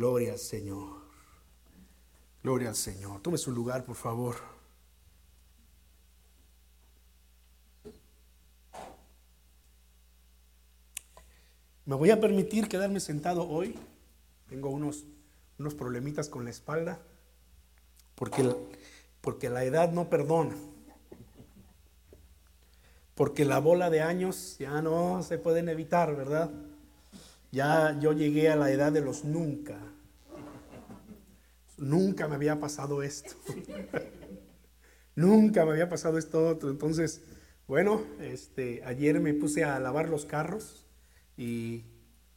Gloria al Señor. Gloria al Señor. Tome su lugar, por favor. Me voy a permitir quedarme sentado hoy. Tengo unos, unos problemitas con la espalda. Porque, porque la edad no perdona. Porque la bola de años ya no se pueden evitar, ¿verdad? Ya yo llegué a la edad de los nunca. Nunca me había pasado esto. nunca me había pasado esto. Entonces, bueno, este, ayer me puse a lavar los carros y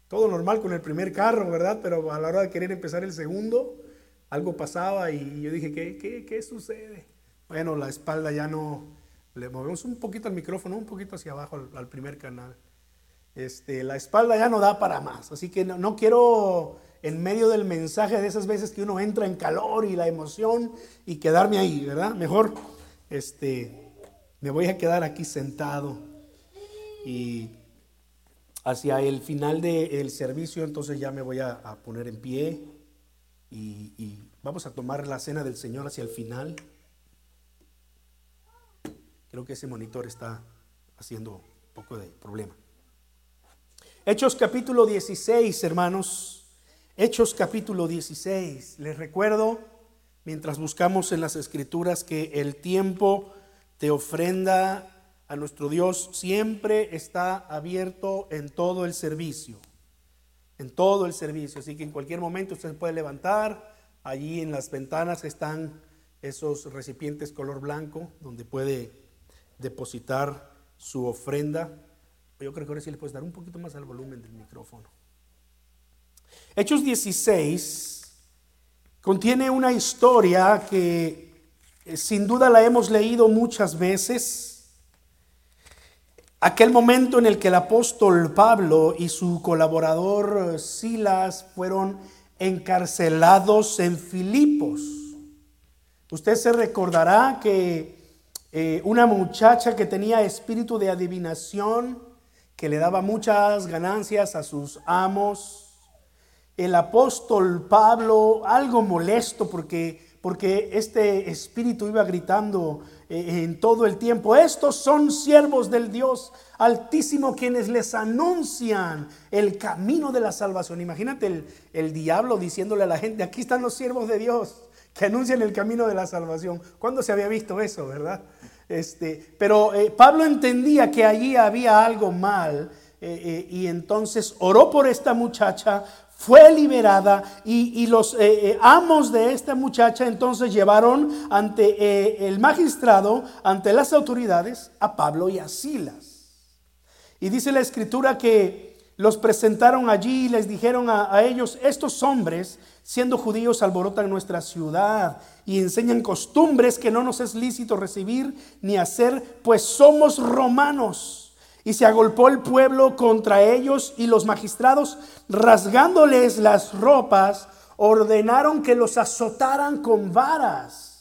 todo normal con el primer carro, ¿verdad? Pero a la hora de querer empezar el segundo, algo pasaba y yo dije, ¿qué, qué, qué sucede? Bueno, la espalda ya no, le movemos un poquito el micrófono, un poquito hacia abajo al, al primer canal. Este, la espalda ya no da para más. Así que no, quiero en medio del mensaje de esas veces que uno entra en calor y la emoción y quedarme ahí, ¿verdad? Mejor este, me voy a quedar aquí sentado y hacia el final del servicio entonces ya me voy a, poner en pie y, y vamos a tomar la cena del Señor hacia el final. Creo que ese monitor está haciendo un poco de problema. Hechos capítulo 16, hermanos. Hechos capítulo 16. Les recuerdo, mientras buscamos en las escrituras, que el tiempo de ofrenda a nuestro Dios siempre está abierto en todo el servicio. En todo el servicio. Así que en cualquier momento usted puede levantar. Allí en las ventanas están esos recipientes color blanco donde puede depositar su ofrenda. Yo creo que ahora sí le puedes dar un poquito más al volumen del micrófono. Hechos 16 contiene una historia que eh, sin duda la hemos leído muchas veces. Aquel momento en el que el apóstol Pablo y su colaborador Silas fueron encarcelados en Filipos. Usted se recordará que eh, una muchacha que tenía espíritu de adivinación, que le daba muchas ganancias a sus amos. El apóstol Pablo, algo molesto porque, porque este espíritu iba gritando eh, en todo el tiempo, estos son siervos del Dios Altísimo quienes les anuncian el camino de la salvación. Imagínate el, el diablo diciéndole a la gente, aquí están los siervos de Dios que anuncian el camino de la salvación. ¿Cuándo se había visto eso, verdad? Este, pero eh, Pablo entendía que allí había algo mal eh, y entonces oró por esta muchacha, fue liberada y, los amos de esta muchacha entonces llevaron ante el magistrado, ante las autoridades, a Pablo y a Silas. Y dice la escritura que los presentaron allí y les dijeron a, ellos, estos hombres, siendo judíos, alborotan nuestra ciudad y enseñan costumbres que no nos es lícito recibir ni hacer, pues somos romanos. Y se agolpó el pueblo contra ellos y los magistrados, rasgándoles las ropas, ordenaron que los azotaran con varas.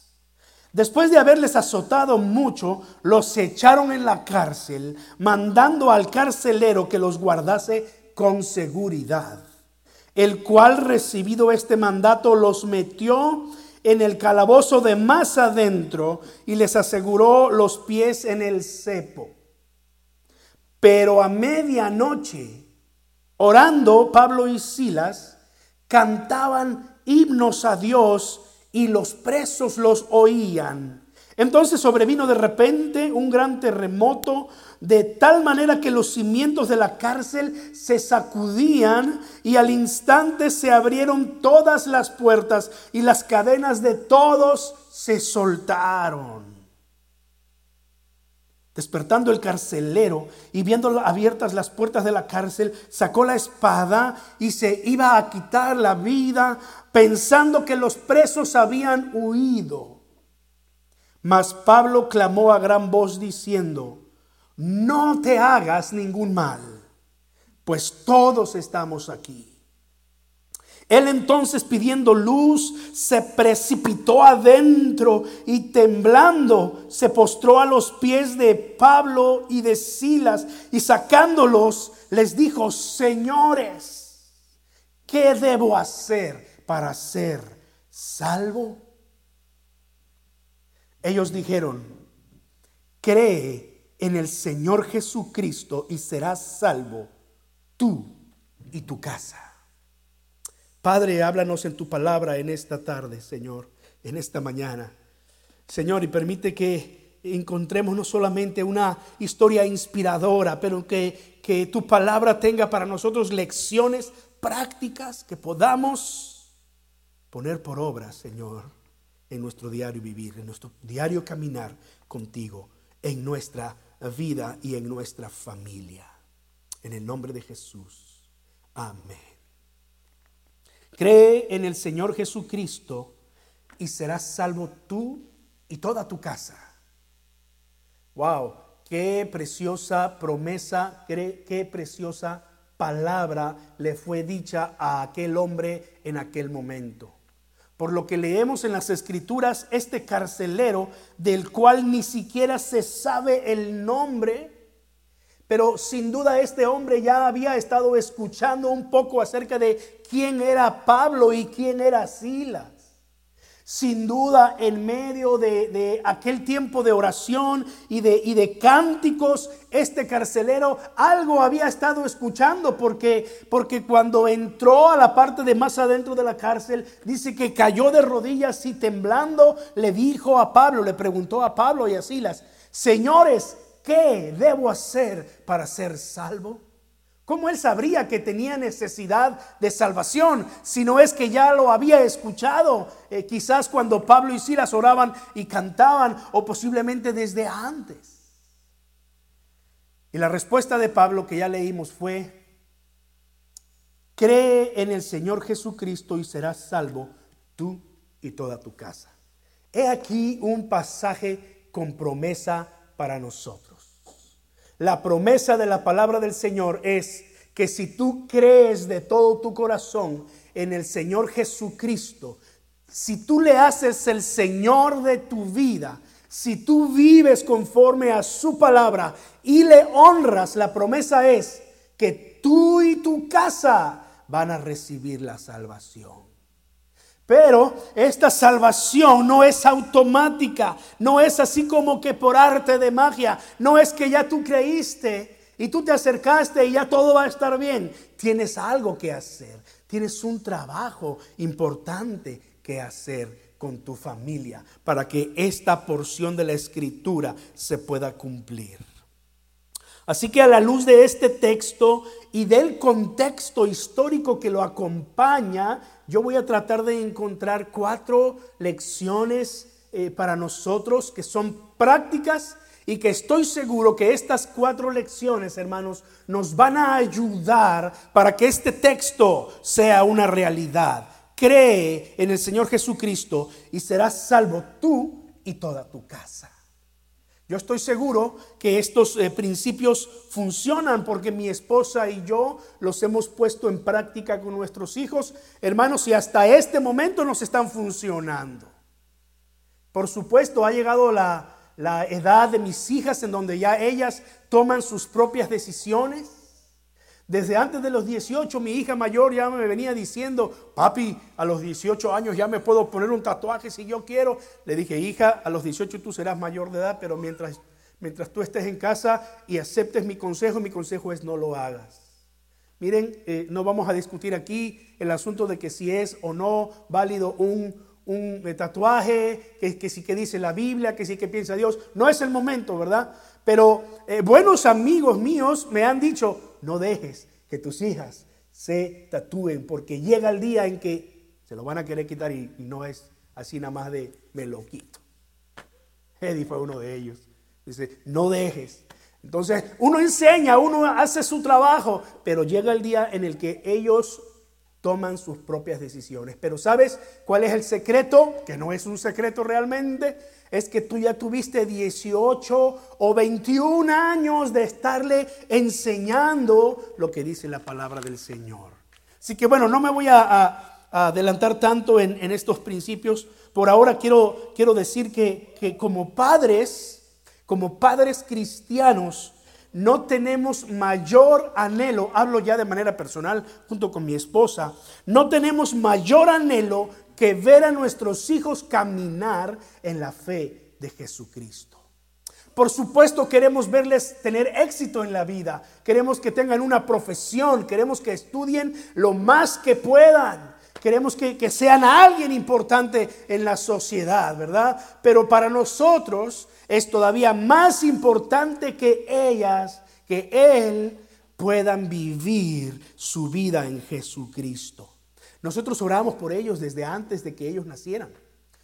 Después de haberles azotado mucho, los echaron en la cárcel, mandando al carcelero que los guardase con seguridad, el cual recibido este mandato los metió en el calabozo de más adentro y les aseguró los pies en el cepo. Pero a medianoche, orando, Pablo y Silas cantaban himnos a Dios y los presos los oían. Entonces sobrevino de repente un gran terremoto, de tal manera que los cimientos de la cárcel se sacudían y al instante se abrieron todas las puertas y las cadenas de todos se soltaron. Despertando el carcelero y viendo abiertas las puertas de la cárcel, sacó la espada y se iba a quitar la vida pensando que los presos habían huido. Mas Pablo clamó a gran voz diciendo, no te hagas ningún mal, pues todos estamos aquí. Él entonces pidiendo luz se precipitó adentro y temblando se postró a los pies de Pablo y de Silas y sacándolos les dijo, señores, ¿qué debo hacer para ser salvo? Ellos dijeron, cree en el Señor Jesucristo y serás salvo tú y tu casa. Padre, háblanos en tu palabra en esta tarde, Señor, en esta mañana. Señor, y permite que encontremos no solamente una historia inspiradora, pero que, que tu palabra tenga para nosotros lecciones prácticas que podamos poner por obra, Señor, en nuestro diario vivir, en nuestro diario caminar contigo, en nuestra vida y en nuestra familia. En el nombre de Jesús. Amén. Cree en el Señor Jesucristo y serás salvo tú y toda tu casa. Wow, qué preciosa promesa, qué preciosa palabra le fue dicha a aquel hombre en aquel momento. Por lo que leemos en las escrituras, este carcelero, del cual ni siquiera se sabe el nombre, pero sin duda este hombre ya había estado escuchando un poco acerca de quién era Pablo y quién era Silas. Sin duda, en medio de, aquel tiempo de oración y de, y de, cánticos, este carcelero algo había estado escuchando porque, porque cuando entró a la parte de más adentro de la cárcel, dice que cayó de rodillas y temblando le dijo a Pablo, le preguntó a Pablo y a Silas, señores, ¿qué debo hacer para ser salvo? ¿Cómo él sabría que tenía necesidad de salvación si no es que ya lo había escuchado? Eh, quizás cuando Pablo y Silas oraban y cantaban o posiblemente desde antes. Y la respuesta de Pablo que ya leímos fue, cree en el Señor Jesucristo y serás salvo tú y toda tu casa. He aquí un pasaje con promesa para nosotros. La promesa de la palabra del Señor es que si tú crees de todo tu corazón en el Señor Jesucristo, si tú le haces el Señor de tu vida, si tú vives conforme a su palabra y le honras, la promesa es que tú y tu casa van a recibir la salvación. Pero esta salvación no es automática, no es así como que por arte de magia, no es que ya tú creíste y tú te acercaste y ya todo va a estar bien. Tienes algo que hacer, tienes un trabajo importante que hacer con tu familia para que esta porción de la escritura se pueda cumplir. Así que a la luz de este texto y del contexto histórico que lo acompaña, yo voy a tratar de encontrar cuatro lecciones eh, para nosotros que son prácticas y que estoy seguro que estas cuatro lecciones, hermanos, nos van a ayudar para que este texto sea una realidad. Cree en el Señor Jesucristo y serás salvo tú y toda tu casa. Yo estoy seguro que estos eh, principios funcionan porque mi esposa y yo los hemos puesto en práctica con nuestros hijos, hermanos, y hasta este momento nos están funcionando. Por supuesto, ha llegado la, la edad de mis hijas en donde ya ellas toman sus propias decisiones. Desde antes de los 18, mi hija mayor ya me venía diciendo, papi, a los 18 años ya me puedo poner un tatuaje si yo quiero. Le dije, hija, a los 18 tú serás mayor de edad, pero mientras, mientras tú estés en casa y aceptes mi consejo, mi consejo es no lo hagas. Miren, eh, no vamos a discutir aquí el asunto de que si es o no válido un, un eh, tatuaje, que, sí que dice la Biblia, que sí que piensa Dios. No es el momento, ¿verdad? Pero eh, buenos amigos míos me han dicho, no dejes que tus hijas se tatúen, porque llega el día en que se lo van a querer quitar y, no es así nada más de me lo quito. Eddie fue uno de ellos. Dice, no dejes. Entonces, uno enseña, uno hace su trabajo, pero llega el día en el que ellos toman sus propias decisiones. Pero ¿sabes cuál es el secreto? Que no es un secreto realmente es que tú ya tuviste 18 o 21 años de estarle enseñando lo que dice la palabra del Señor. Así que bueno, no me voy a, adelantar tanto en, estos principios. Por ahora quiero, quiero decir que, que como padres, como padres cristianos, no tenemos mayor anhelo, hablo ya de manera personal junto con mi esposa, no tenemos mayor anhelo que ver a nuestros hijos caminar en la fe de Jesucristo. Por supuesto queremos verles tener éxito en la vida, queremos que tengan una profesión, queremos que estudien lo más que puedan, queremos que, que sean alguien importante en la sociedad, ¿verdad? Pero para nosotros es todavía más importante que ellas, que él puedan vivir su vida en Jesucristo. Nosotros oramos por ellos desde antes de que ellos nacieran.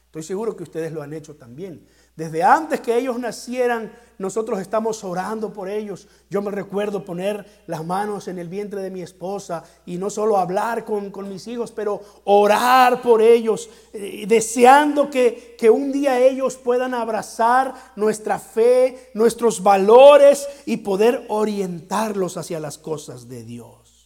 Estoy seguro que ustedes lo han hecho también. Desde antes que ellos nacieran, nosotros estamos orando por ellos. Yo me recuerdo poner las manos en el vientre de mi esposa y no solo hablar con, mis hijos, pero orar por ellos, eh, deseando que, que un día ellos puedan abrazar nuestra fe, nuestros valores y poder orientarlos hacia las cosas de Dios.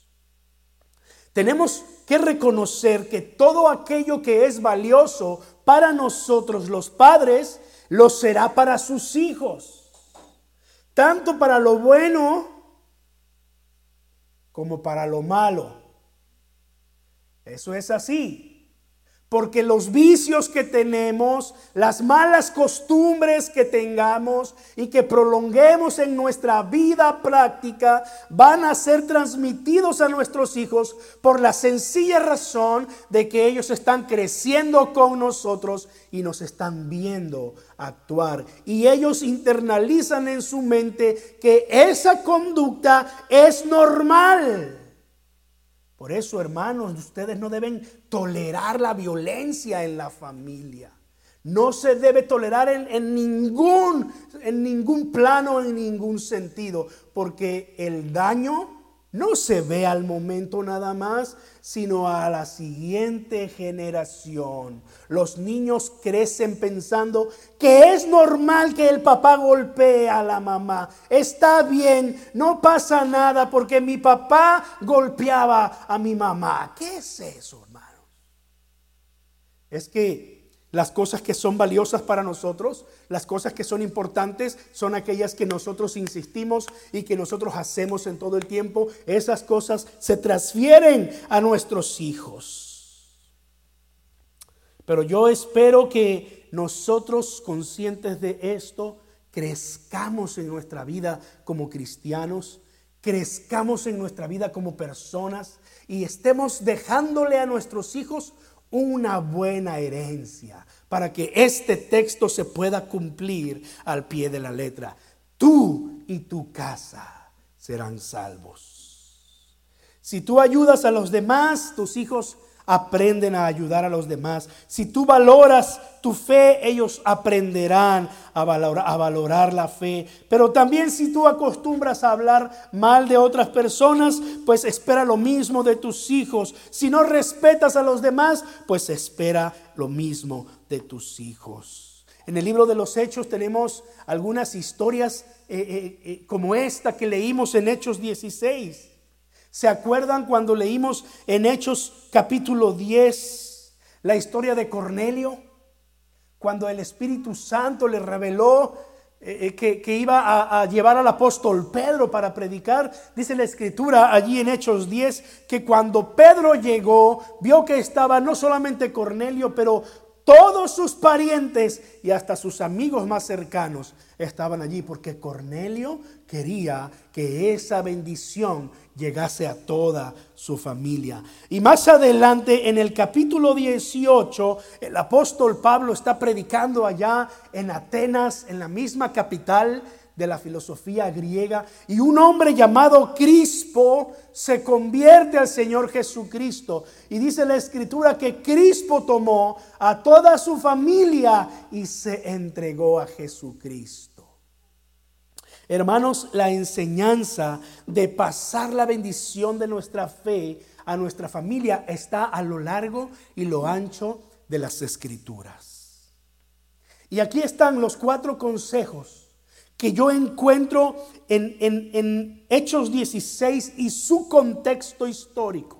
Tenemos que reconocer que todo aquello que es valioso para nosotros los padres, lo será para sus hijos, tanto para lo bueno como para lo malo. Eso es así. Porque los vicios que tenemos, las malas costumbres que tengamos y que prolonguemos en nuestra vida práctica van a ser transmitidos a nuestros hijos por la sencilla razón de que ellos están creciendo con nosotros y nos están viendo actuar. Y ellos internalizan en su mente que esa conducta es normal. Por eso, hermanos, ustedes no deben tolerar la violencia en la familia. No se debe tolerar en, ningún, en ningún plano, en ningún sentido, porque el daño no se ve al momento nada más, sino a la siguiente generación. Los niños crecen pensando que es normal que el papá golpee a la mamá. Está bien, no pasa nada porque mi papá golpeaba a mi mamá. ¿Qué es eso, hermanos? Es que las cosas que son valiosas para nosotros, las cosas que son importantes, son aquellas que nosotros insistimos y que nosotros hacemos en todo el tiempo. Esas cosas se transfieren a nuestros hijos. Pero yo espero que nosotros, conscientes de esto, crezcamos en nuestra vida como cristianos, crezcamos en nuestra vida como personas y estemos dejándole a nuestros hijos una buena herencia para que este texto se pueda cumplir al pie de la letra. Tú y tu casa serán salvos. Si tú ayudas a los demás, tus hijos aprenden a ayudar a los demás. Si tú valoras tu fe, ellos aprenderán a valorar, a valorar, la fe. Pero también si tú acostumbras a hablar mal de otras personas, pues espera lo mismo de tus hijos. Si no respetas a los demás, pues espera lo mismo de tus hijos. En el libro de los Hechos tenemos algunas historias eh, eh, eh, como esta que leímos en Hechos 16. ¿Se acuerdan cuando leímos en Hechos capítulo 10 la historia de Cornelio? Cuando el Espíritu Santo le reveló eh, eh, que, iba a, a, llevar al apóstol Pedro para predicar. Dice la escritura allí en Hechos 10 que cuando Pedro llegó, vio que estaba no solamente Cornelio, pero todos sus parientes y hasta sus amigos más cercanos estaban allí porque Cornelio quería que esa bendición llegase a toda su familia. Y más adelante en el capítulo 18, el apóstol Pablo está predicando allá en Atenas, en la misma capital de la filosofía griega, y un hombre llamado Crispo se convierte al Señor Jesucristo. Y dice la escritura que Crispo tomó a toda su familia y se entregó a Jesucristo. Hermanos, la enseñanza de pasar la bendición de nuestra fe a nuestra familia está a lo largo y lo ancho de las escrituras. Y aquí están los cuatro consejos que yo encuentro en, en, Hechos 16 y su contexto histórico.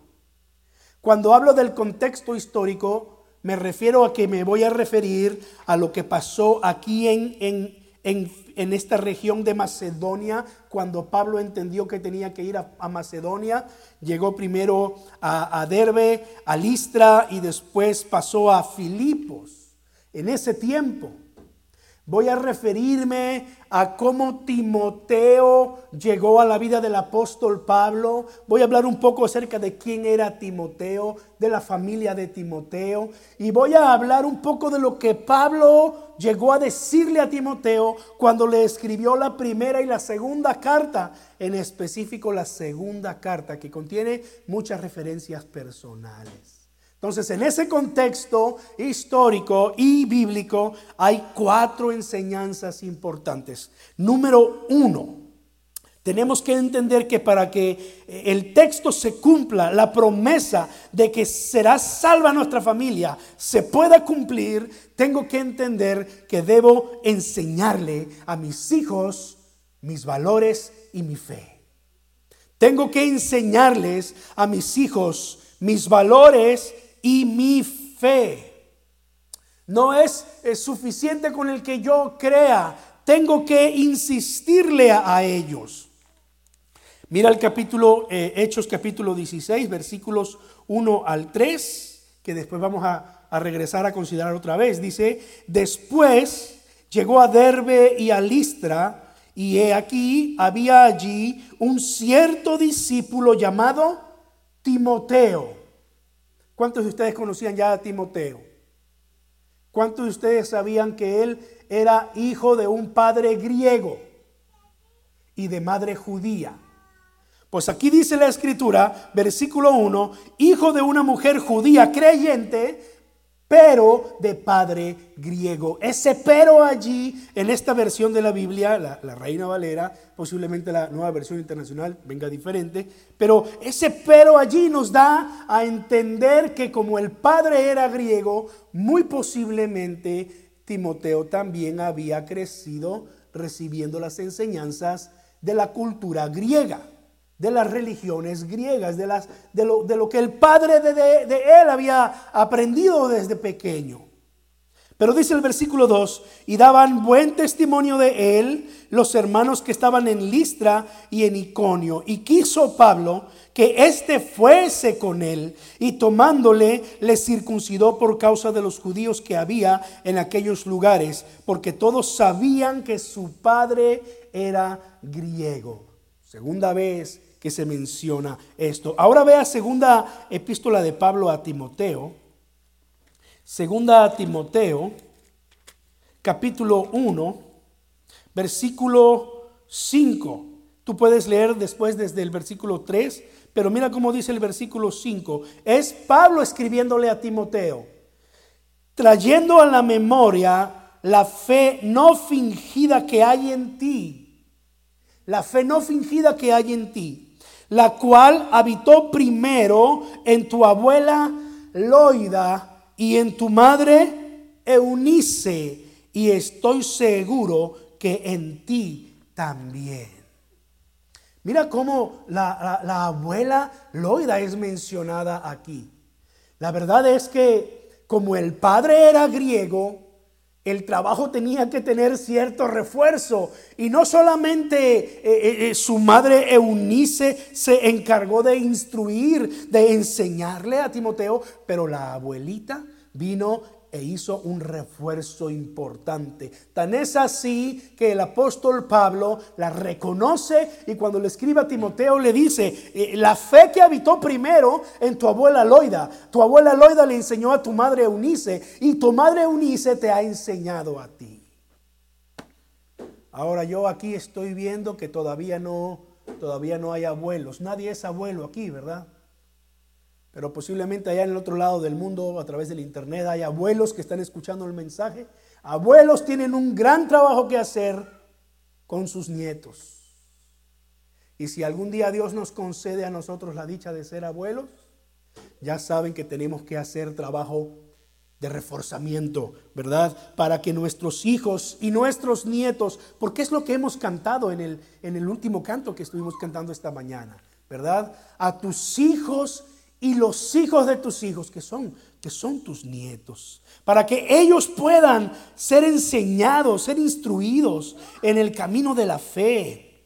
Cuando hablo del contexto histórico, me refiero a que me voy a referir a lo que pasó aquí en, en en, esta región de Macedonia, cuando Pablo entendió que tenía que ir a, Macedonia, llegó primero a, a Derbe, a Listra y después pasó a Filipos. En ese tiempo, Voy a referirme a cómo Timoteo llegó a la vida del apóstol Pablo. Voy a hablar un poco acerca de quién era Timoteo, de la familia de Timoteo. Y voy a hablar un poco de lo que Pablo llegó a decirle a Timoteo cuando le escribió la primera y la segunda carta, en específico la segunda carta, que contiene muchas referencias personales. Entonces, en ese contexto histórico y bíblico hay cuatro enseñanzas importantes. Número uno, tenemos que entender que para que eh, el texto se cumpla, la promesa de que será salva nuestra familia se pueda cumplir, tengo que entender que debo enseñarle a mis hijos mis valores y mi fe. Tengo que enseñarles a mis hijos mis valores y mi fe. No es, suficiente con el que yo crea, tengo que insistirle a, ellos. Mira el capítulo, eh, Hechos capítulo 16, versículos 1 al 3, que después vamos a, a regresar a considerar otra vez. Dice, después llegó a Derbe y a Listra, y he aquí había allí un cierto discípulo llamado Timoteo ¿Cuántos de ustedes conocían ya a Timoteo? ¿Cuántos de ustedes sabían que él era hijo de un padre griego y de madre judía? Pues aquí dice la escritura, versículo 1, hijo de una mujer judía creyente, pero de padre griego. Ese pero allí, en esta versión de la Biblia, la, Reina Valera, posiblemente la nueva versión internacional venga diferente, pero ese pero allí nos da a entender que como el padre era griego, muy posiblemente Timoteo también había crecido recibiendo las enseñanzas de la cultura griega de las religiones griegas, de, las, de, lo, de lo, que el padre de, de, él había aprendido desde pequeño. Pero dice el versículo 2, y daban buen testimonio de él los hermanos que estaban en Listra y en Iconio. Y quiso Pablo que éste fuese con él, y tomándole le circuncidó por causa de los judíos que había en aquellos lugares, porque todos sabían que su padre era griego. Segunda vez que se menciona esto. Ahora vea segunda epístola de Pablo a Timoteo. Segunda a Timoteo, capítulo 1, versículo 5. Tú puedes leer después desde el versículo 3, pero mira cómo dice el versículo 5. Es Pablo escribiéndole a Timoteo, trayendo a la memoria la fe no fingida que hay en ti. La fe no fingida que hay en ti la cual habitó primero en tu abuela Loida y en tu madre Eunice, y estoy seguro que en ti también. Mira cómo la, la abuela Loida es mencionada aquí. La verdad es que como el padre era griego, el trabajo tenía que tener cierto refuerzo. Y no solamente eh, eh, eh, su madre Eunice se encargó de instruir, de enseñarle a Timoteo, pero la abuelita vino e hizo un refuerzo importante. Tan es así que el apóstol Pablo la reconoce y cuando le escribe a Timoteo le dice, eh, la fe que habitó primero en tu abuela Loida, tu abuela Loida le enseñó a tu madre Eunice y tu madre Eunice te ha enseñado a ti. Ahora yo aquí estoy viendo que todavía no, todavía no hay abuelos. Nadie es abuelo aquí, ¿verdad? Pero posiblemente allá en el otro lado del mundo, a través del Internet, hay abuelos que están escuchando el mensaje. Abuelos tienen un gran trabajo que hacer con sus nietos. Y si algún día Dios nos concede a nosotros la dicha de ser abuelos, ya saben que tenemos que hacer trabajo de reforzamiento, ¿verdad? Para que nuestros hijos y nuestros nietos, porque es lo que hemos cantado en el, en el último canto que estuvimos cantando esta mañana, ¿verdad? A tus hijos y los hijos de tus hijos, que son que son tus nietos, para que ellos puedan ser enseñados, ser instruidos en el camino de la fe.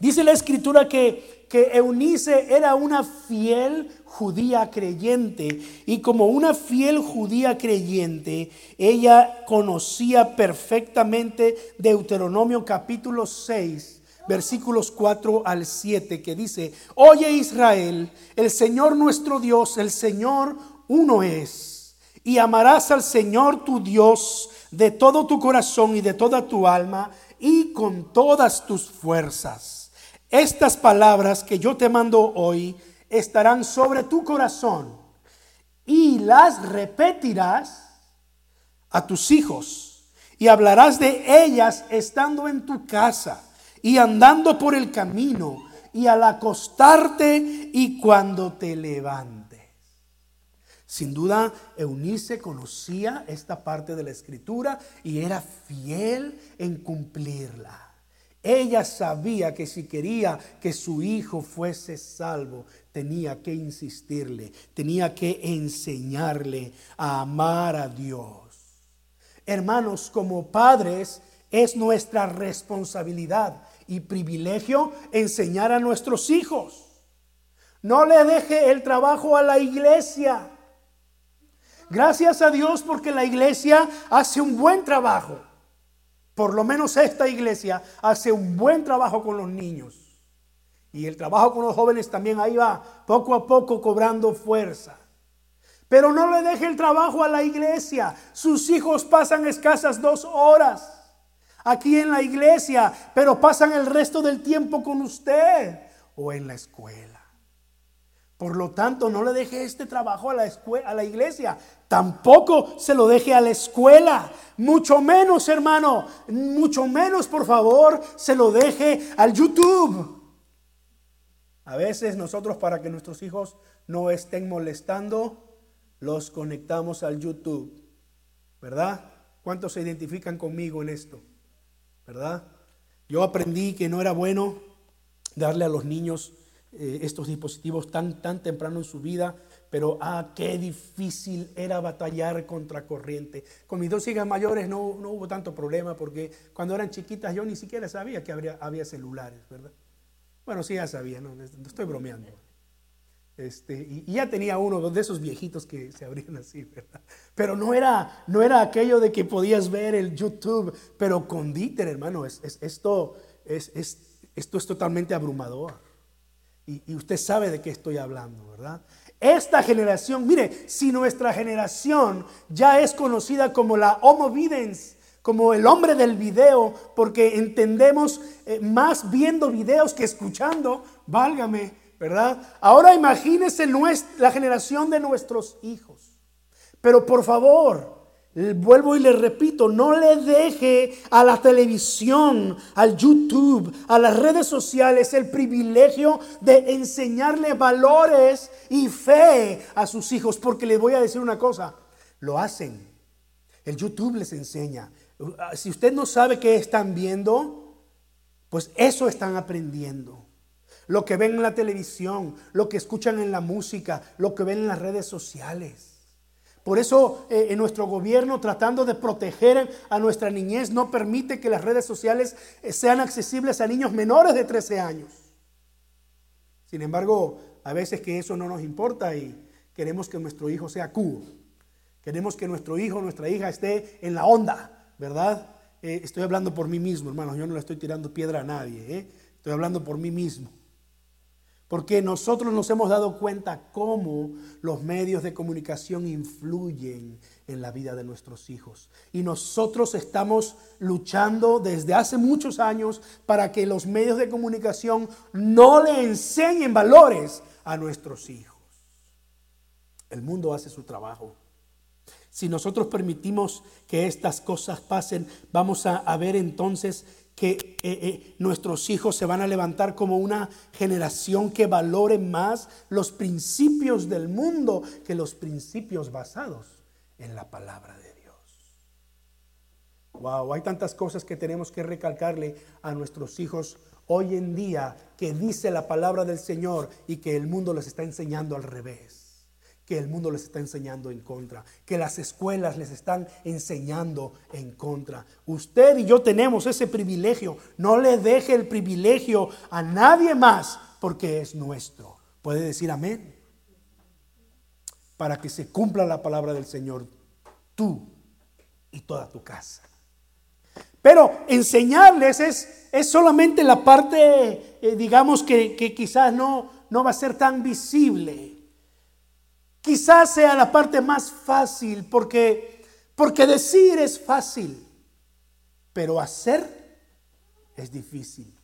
Dice la escritura que, que Eunice era una fiel judía creyente y como una fiel judía creyente, ella conocía perfectamente Deuteronomio capítulo 6 versículos 4 al 7, que dice, oye Israel, el Señor nuestro Dios, el Señor uno es, y amarás al Señor tu Dios de todo tu corazón y de toda tu alma y con todas tus fuerzas. Estas palabras que yo te mando hoy estarán sobre tu corazón y las repetirás a tus hijos y hablarás de ellas estando en tu casa y andando por el camino y al acostarte y cuando te levantes. Sin duda, Eunice conocía esta parte de la escritura y era fiel en cumplirla. Ella sabía que si quería que su hijo fuese salvo, tenía que insistirle, tenía que enseñarle a amar a Dios. Hermanos, como padres, es nuestra responsabilidad y privilegio enseñar a nuestros hijos. No le deje el trabajo a la iglesia. Gracias a Dios porque la iglesia hace un buen trabajo. Por lo menos esta iglesia hace un buen trabajo con los niños. Y el trabajo con los jóvenes también ahí va poco a poco cobrando fuerza. Pero no le deje el trabajo a la iglesia. Sus hijos pasan escasas dos horas aquí en la iglesia, pero pasan el resto del tiempo con usted o en la escuela. Por lo tanto, no le deje este trabajo a la, a la iglesia. Tampoco se lo deje a la escuela. Mucho menos, hermano. Mucho menos, por favor, se lo deje al YouTube. A veces nosotros para que nuestros hijos no estén molestando, los conectamos al YouTube. ¿Verdad? ¿Cuántos se identifican conmigo en esto? ¿Verdad? Yo aprendí que no era bueno darle a los niños eh, estos dispositivos tan, tan temprano en su vida, pero ah, qué difícil era batallar contra corriente. Con mis dos hijas mayores no, no hubo tanto problema porque cuando eran chiquitas yo ni siquiera sabía que habría, había celulares, ¿verdad? Bueno, sí ya sabía, no estoy bromeando. Este, y, ya tenía uno de esos viejitos que se abrían así, ¿verdad? Pero no era, no era aquello de que podías ver el YouTube, pero con Dieter, hermano, es, esto, es, esto es totalmente abrumador. Y, y, usted sabe de qué estoy hablando, ¿verdad? Esta generación, mire, si nuestra generación ya es conocida como la Homo Videns, como el hombre del video, porque entendemos eh, más viendo videos que escuchando, válgame, ¿verdad? Ahora imagínese la generación de nuestros hijos. Pero por favor, vuelvo y le repito, no le deje a la televisión, al YouTube, a las redes sociales el privilegio de enseñarle valores y fe a sus hijos, porque les voy a decir una cosa, lo hacen. El YouTube les enseña. Si usted no sabe qué están viendo, pues eso están aprendiendo lo que ven en la televisión, lo que escuchan en la música, lo que ven en las redes sociales. Por eso eh, en nuestro gobierno, tratando de proteger a nuestra niñez, no permite que las redes sociales eh, sean accesibles a niños menores de 13 años. Sin embargo, a veces que eso no nos importa y queremos que nuestro hijo sea cubo. Queremos que nuestro hijo, nuestra hija esté en la onda, ¿verdad? Eh, estoy hablando por mí mismo, hermanos. Yo no le estoy tirando piedra a nadie. Estoy hablando por mí mismo. Porque nosotros nos hemos dado cuenta cómo los medios de comunicación influyen en la vida de nuestros hijos. Y nosotros estamos luchando desde hace muchos años para que los medios de comunicación no le enseñen valores a nuestros hijos. El mundo hace su trabajo. Si nosotros permitimos que estas cosas pasen, vamos a, ver entonces que eh, eh, nuestros hijos se van a levantar como una generación que valore más los principios del mundo que los principios basados en la palabra de Dios. Wow, hay tantas cosas que tenemos que recalcarle a nuestros hijos hoy en día que dice la palabra del Señor y que el mundo les está enseñando al revés que el mundo les está enseñando en contra, que las escuelas les están enseñando en contra. Usted y yo tenemos ese privilegio. No le deje el privilegio a nadie más porque es nuestro. Puede decir amén. Para que se cumpla la palabra del Señor, tú y toda tu casa. Pero enseñarles es, es solamente la parte, eh, digamos, que, que quizás no, no va a ser tan visible. Quizás sea la parte más fácil porque, porque decir es fácil, pero hacer es difícil.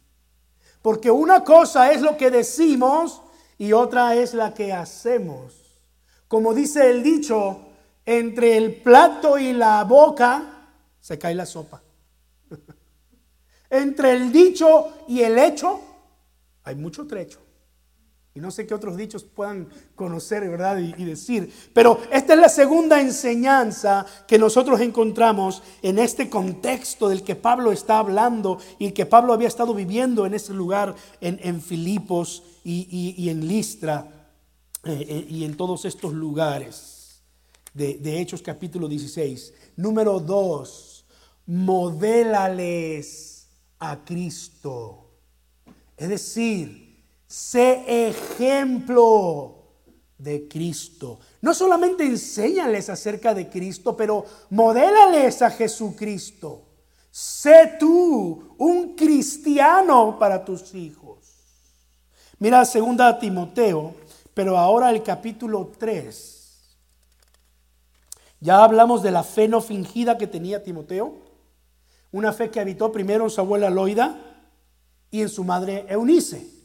Porque una cosa es lo que decimos y otra es la que hacemos. Como dice el dicho, entre el plato y la boca se cae la sopa. entre el dicho y el hecho hay mucho trecho. Y no sé qué otros dichos puedan conocer, ¿verdad? Y, decir. Pero esta es la segunda enseñanza que nosotros encontramos en este contexto del que Pablo está hablando y que Pablo había estado viviendo en ese lugar en, Filipos y, en Listra eh, eh, y en todos estos lugares de, de Hechos capítulo 16. Número dos, modélales a Cristo. Es decir, Sé ejemplo de Cristo. No solamente enséñales acerca de Cristo, pero modélales a Jesucristo. Sé tú un cristiano para tus hijos. Mira segunda Timoteo, pero ahora el capítulo 3. Ya hablamos de la fe no fingida que tenía Timoteo. Una fe que habitó primero en su abuela Loida y en su madre Eunice.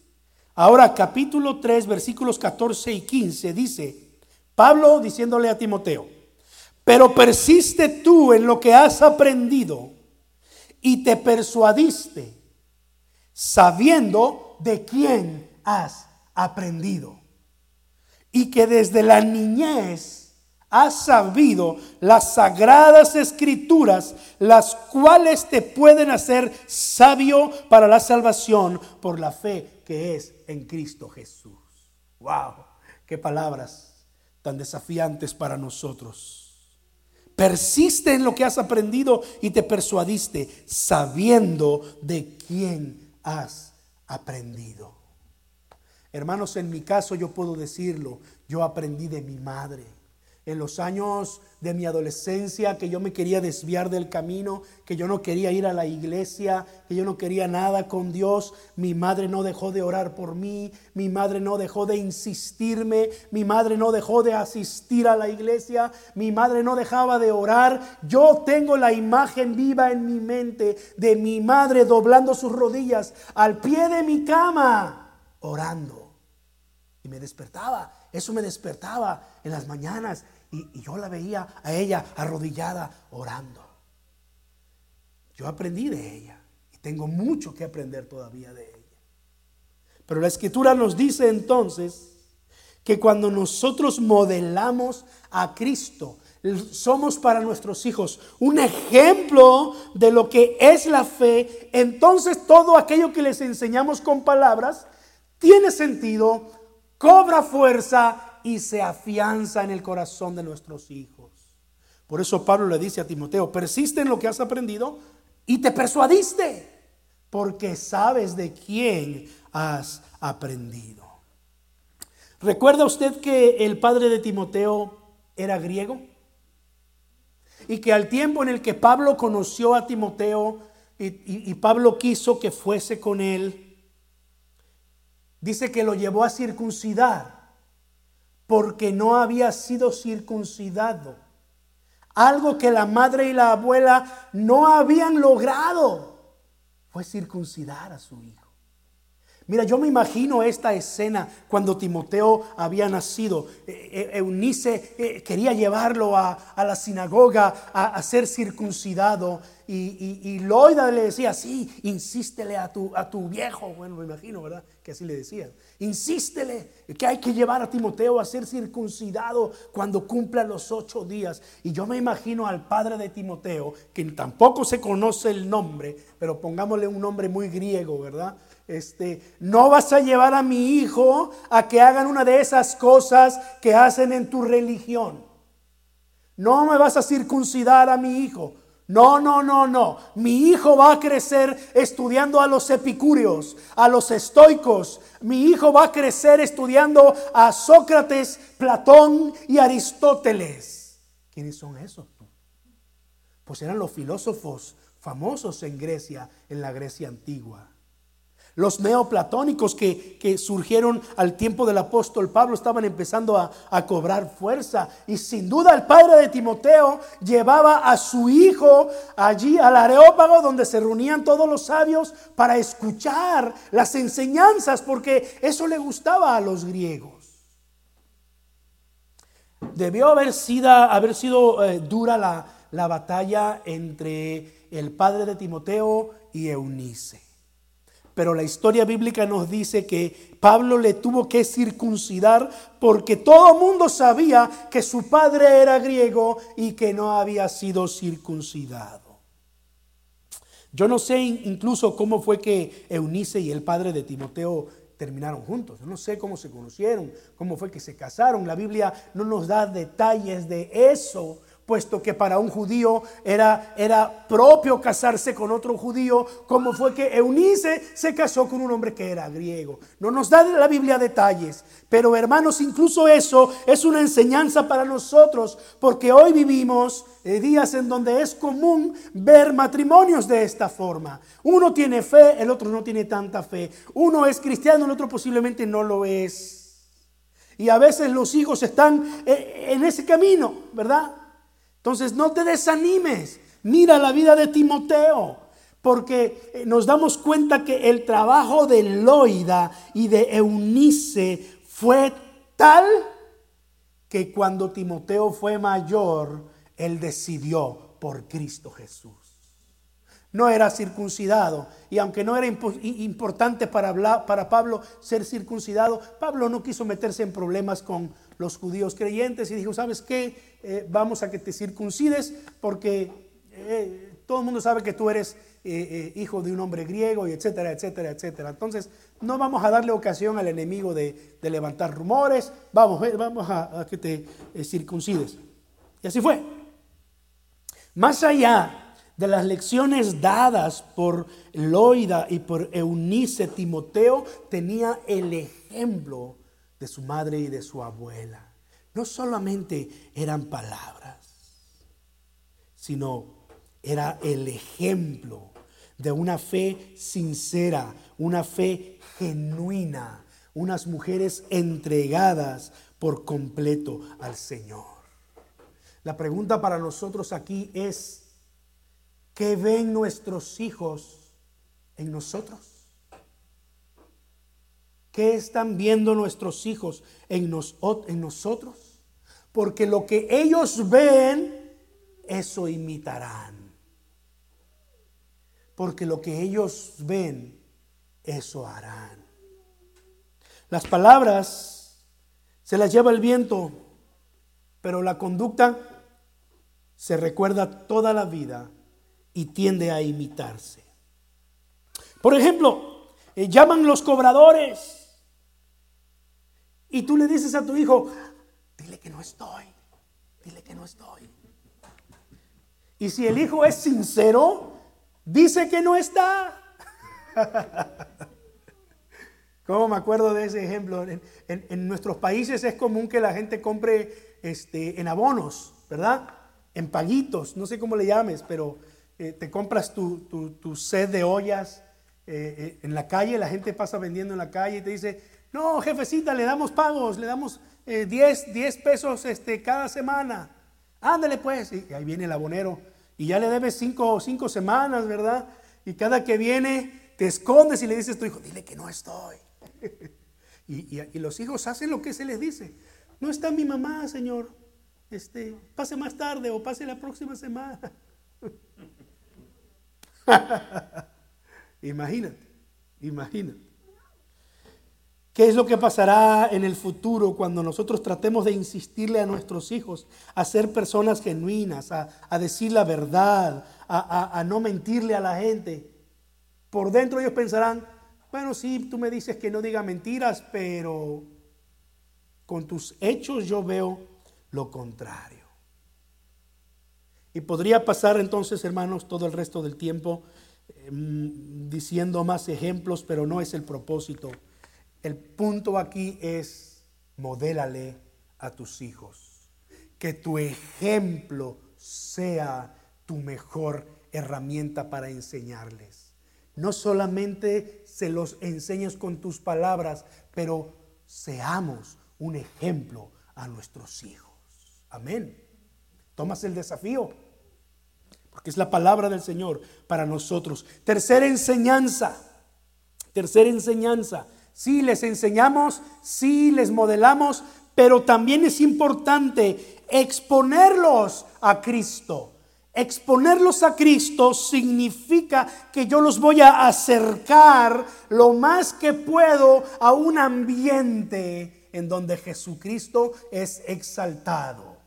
Ahora capítulo 3 versículos 14 y 15 dice, Pablo diciéndole a Timoteo, pero persiste tú en lo que has aprendido y te persuadiste, sabiendo de quién has aprendido. Y que desde la niñez has sabido las sagradas escrituras, las cuales te pueden hacer sabio para la salvación por la fe que es en Cristo Jesús. ¡Wow! ¡Qué palabras tan desafiantes para nosotros! Persiste en lo que has aprendido y te persuadiste, sabiendo de quién has aprendido. Hermanos, en mi caso yo puedo decirlo, yo aprendí de mi madre en los años de mi adolescencia, que yo me quería desviar del camino, que yo no quería ir a la iglesia, que yo no quería nada con Dios. Mi madre no dejó de orar por mí, mi madre no dejó de insistirme, mi madre no dejó de asistir a la iglesia, mi madre no dejaba de orar. Yo tengo la imagen viva en mi mente de mi madre doblando sus rodillas al pie de mi cama, orando. Y me despertaba eso me despertaba en las mañanas y, yo la veía a ella arrodillada orando. Yo aprendí de ella y tengo mucho que aprender todavía de ella. Pero la escritura nos dice entonces que cuando nosotros modelamos a Cristo, somos para nuestros hijos un ejemplo de lo que es la fe, entonces todo aquello que les enseñamos con palabras tiene sentido, cobra fuerza y se afianza en el corazón de nuestros hijos. Por eso Pablo le dice a Timoteo, persiste en lo que has aprendido y te persuadiste, porque sabes de quién has aprendido. ¿Recuerda usted que el padre de Timoteo era griego? Y que al tiempo en el que Pablo conoció a Timoteo y, y Pablo quiso que fuese con él, dice que lo llevó a circuncidar porque no había sido circuncidado. Algo que la madre y la abuela no habían logrado fue circuncidar a su hijo. Mira, yo me imagino esta escena cuando Timoteo había nacido. Eh, eh, Eunice eh, quería llevarlo a, la sinagoga a, ser circuncidado y, Loida le decía, sí, insístele a tu, a tu viejo. Bueno, me imagino, ¿verdad? Que así le decía. Insístele que hay que llevar a Timoteo a ser circuncidado cuando cumpla los ocho días. Y yo me imagino al padre de Timoteo, que tampoco se conoce el nombre, pero pongámosle un nombre muy griego, ¿verdad? Este, no vas a llevar a mi hijo a que hagan una de esas cosas que hacen en tu religión. No me vas a circuncidar a mi hijo. No, no, no, no. Mi hijo va a crecer estudiando a los epicúreos, a los estoicos. Mi hijo va a crecer estudiando a Sócrates, Platón y Aristóteles. ¿Quiénes son esos? Pues eran los filósofos famosos en Grecia, en la Grecia antigua. Los neoplatónicos que, que, surgieron al tiempo del apóstol Pablo estaban empezando a, a, cobrar fuerza. Y sin duda el padre de Timoteo llevaba a su hijo allí al Areópago donde se reunían todos los sabios para escuchar las enseñanzas porque eso le gustaba a los griegos. Debió haber sido, haber sido eh, dura la, la batalla entre el padre de Timoteo y Eunice. Pero la historia bíblica nos dice que Pablo le tuvo que circuncidar porque todo el mundo sabía que su padre era griego y que no había sido circuncidado. Yo no sé incluso cómo fue que Eunice y el padre de Timoteo terminaron juntos. Yo no sé cómo se conocieron, cómo fue que se casaron. La Biblia no nos da detalles de eso puesto que para un judío era, era propio casarse con otro judío, como fue que Eunice se casó con un hombre que era griego. No nos da la Biblia detalles, pero hermanos, incluso eso es una enseñanza para nosotros, porque hoy vivimos eh, días en donde es común ver matrimonios de esta forma. Uno tiene fe, el otro no tiene tanta fe. Uno es cristiano, el otro posiblemente no lo es. Y a veces los hijos están eh, en ese camino, ¿verdad? Entonces no te desanimes. Mira la vida de Timoteo, porque eh, nos damos cuenta que el trabajo de Loida y de Eunice fue tal que cuando Timoteo fue mayor, él decidió por Cristo Jesús. No era circuncidado. Y aunque no era importante para, para Pablo ser circuncidado, Pablo no quiso meterse en problemas con los judíos creyentes y dijo, ¿sabes qué? Eh, vamos a que te circuncides porque eh, todo el mundo sabe que tú eres eh, hijo de un hombre griego y etcétera, etcétera, etcétera. Entonces, no vamos a darle ocasión al enemigo de, levantar rumores, vamos, vamos a, a que te circuncides. Y así fue. Más allá de las lecciones dadas por Loida y por Eunice, Timoteo tenía el ejemplo de su madre y de su abuela. No solamente eran palabras, sino era el ejemplo de una fe sincera, una fe genuina, unas mujeres entregadas por completo al Señor. La pregunta para nosotros aquí es, ¿Qué ven nuestros hijos en nosotros? ¿Qué están viendo nuestros hijos en, nosotros? Porque lo que ellos ven, eso imitarán. Porque lo que ellos ven, eso harán. Las palabras se las lleva el viento, pero la conducta se recuerda toda la vida y tiende a imitarse. Por ejemplo, eh, llaman los cobradores y tú le dices a tu hijo, dile que no estoy, dile que no estoy. Y si el hijo es sincero, dice que no está. ¿Cómo me acuerdo de ese ejemplo? En, nuestros países es común que la gente compre este, en abonos, ¿verdad? En paguitos, no sé cómo le llames, pero eh, te compras tu, tu, sed de ollas eh, eh, en la calle, la gente pasa vendiendo en la calle y te dice, no, jefecita, le damos pagos, le damos 10, 10 pesos este, cada semana. Ándale pues. Y ahí viene el abonero. Y ya le debes 5 cinco, semanas, ¿verdad? Y cada que viene, te escondes y le dices a tu hijo, dile que no estoy. y, y, los hijos hacen lo que se les dice. No está mi mamá, señor. Este, pase más tarde o pase la próxima semana. imagínate, imagínate. ¿Qué es lo que pasará en el futuro cuando nosotros tratemos de insistirle a nuestros hijos a ser personas genuinas, a, decir la verdad, a, no mentirle a la gente? Por dentro ellos pensarán, bueno, sí, tú me dices que no diga mentiras, pero con tus hechos yo veo lo contrario. Y podría pasar entonces, hermanos, todo el resto del tiempo em, diciendo más ejemplos, pero no es el propósito. El punto aquí es, modélale a tus hijos. Que tu ejemplo sea tu mejor herramienta para enseñarles. No solamente se los enseñes con tus palabras, pero seamos un ejemplo a nuestros hijos. Amén. Tomas el desafío. Porque es la palabra del Señor para nosotros. Tercera enseñanza. Tercera enseñanza. Sí, les enseñamos, sí, les modelamos, pero también es importante exponerlos a Cristo. Exponerlos a Cristo significa que yo los voy a acercar lo más que puedo a un ambiente en donde Jesucristo es exaltado.